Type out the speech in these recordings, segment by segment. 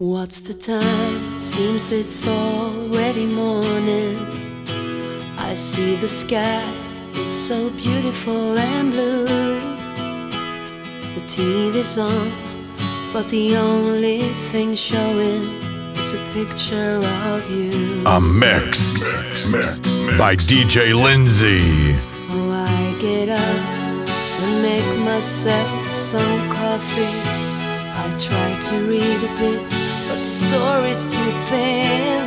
What's the time? Seems it's already morning. I see the sky, it's so beautiful and blue. The TV's on, but the only thing showing is a picture of you. A mix, mix, mix, mix. by DJ Lindsay. Oh, I get up and make myself some coffee. I try to read a bit but the story's too thin.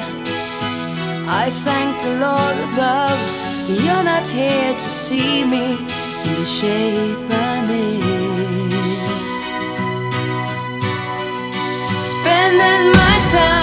I thank the Lord above, you're not here to see me in the shape I'm in. Spending my time.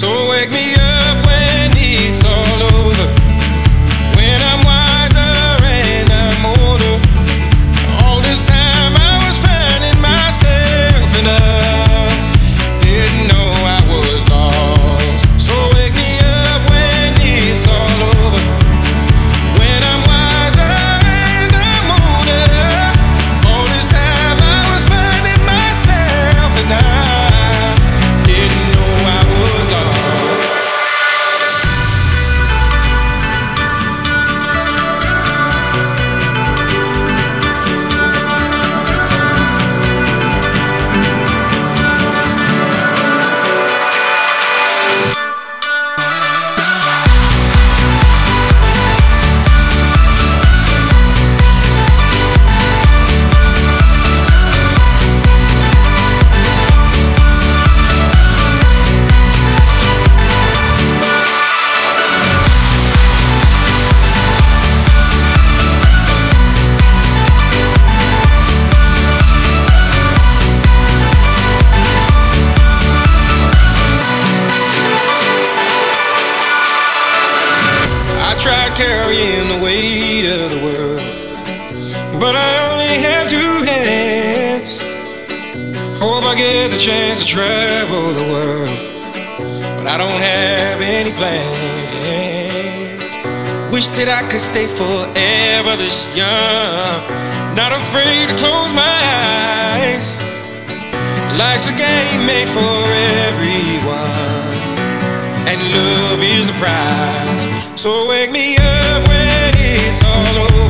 So wake me up. plans. Wish that I could stay forever this young. Not afraid to close my eyes. Life's a game made for everyone, and love is the prize. So wake me up when it's all over.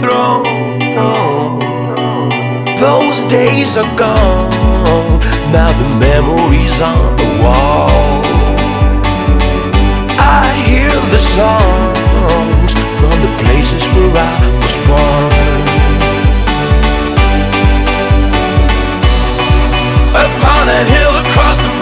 throne. Those days are gone, now the memories on the wall. I hear the songs from the places where I was born. Upon that hill across the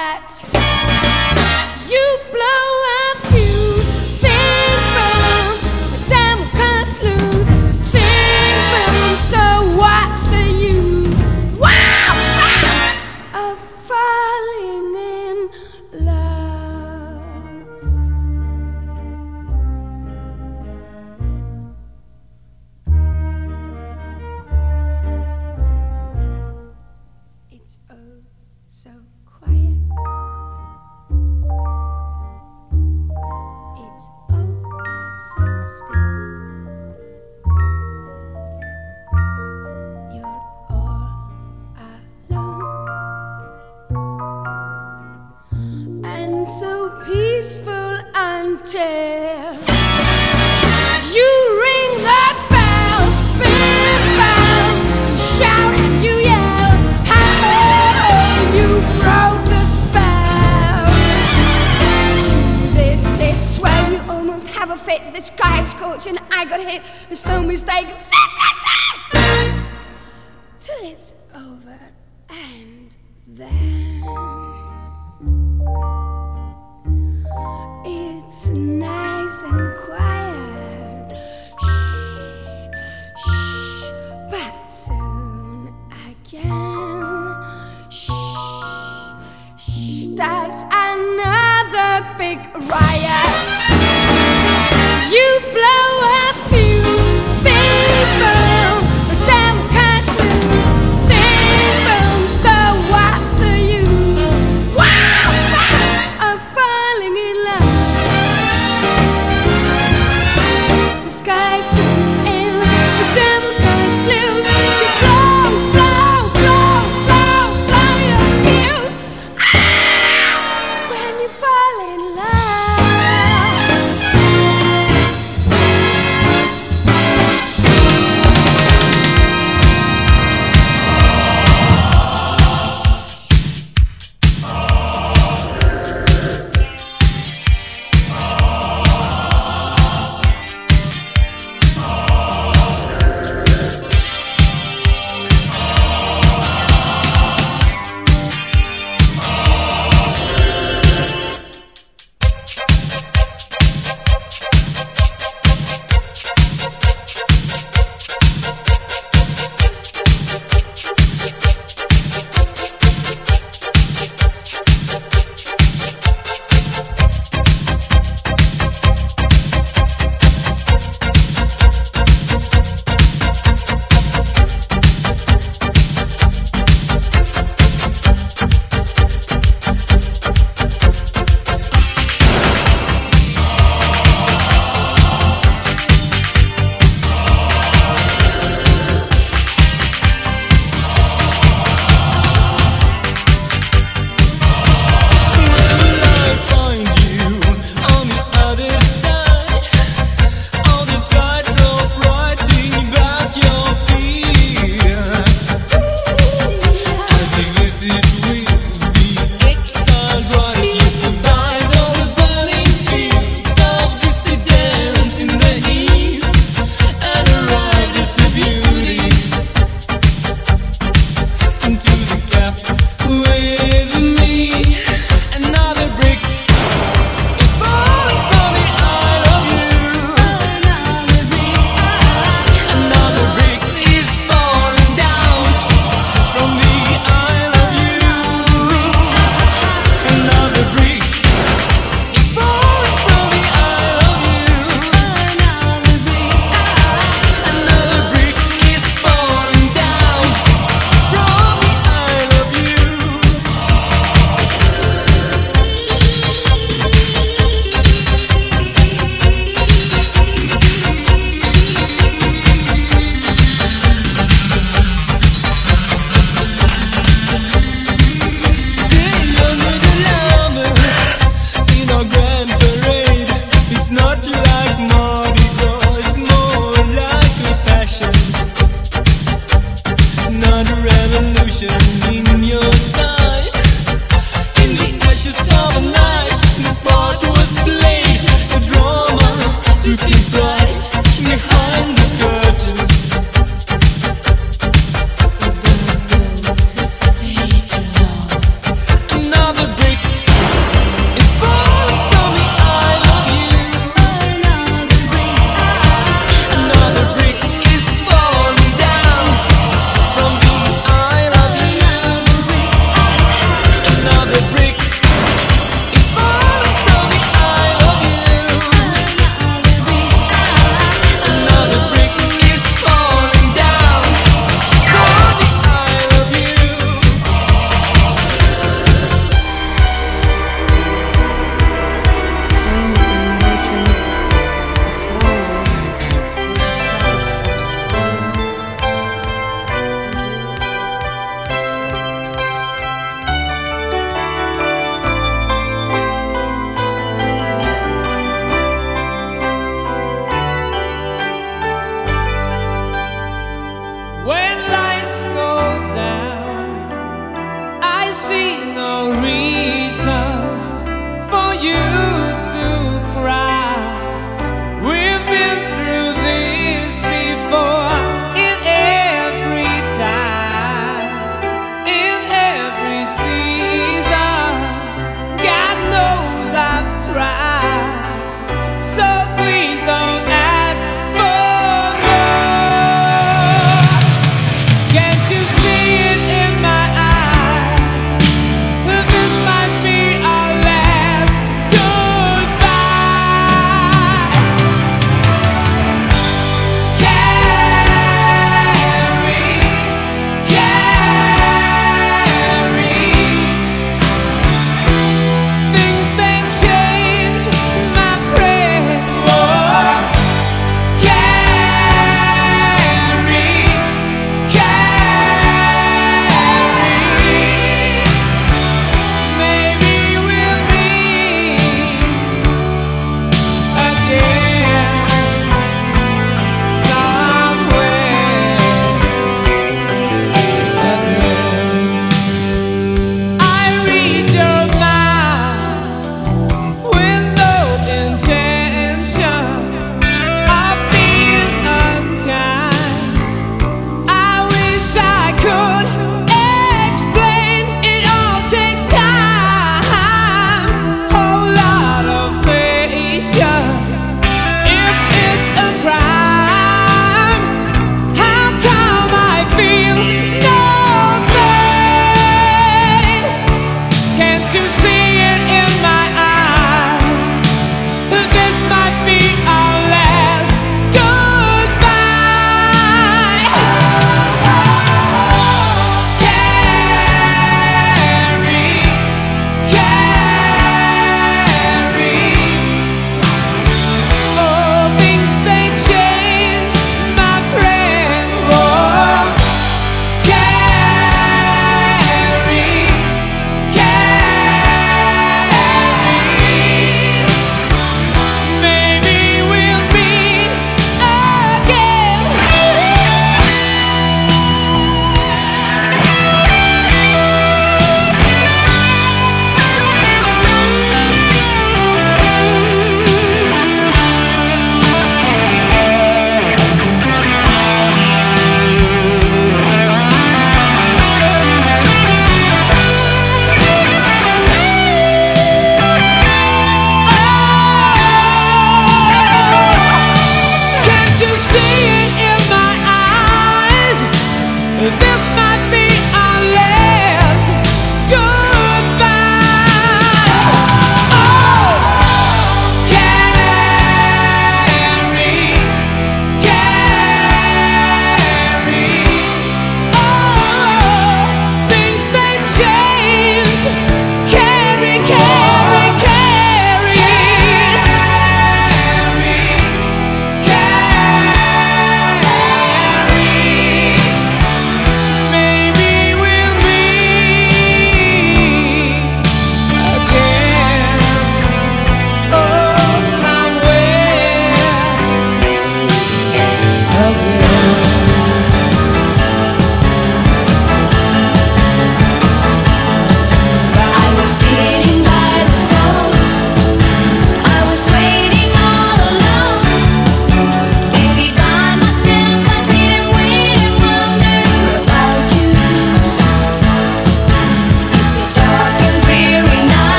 Riot. You blow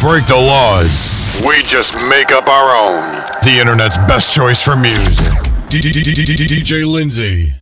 break the laws. We just make up our own. The internet's best choice for music. DJ Lindsay.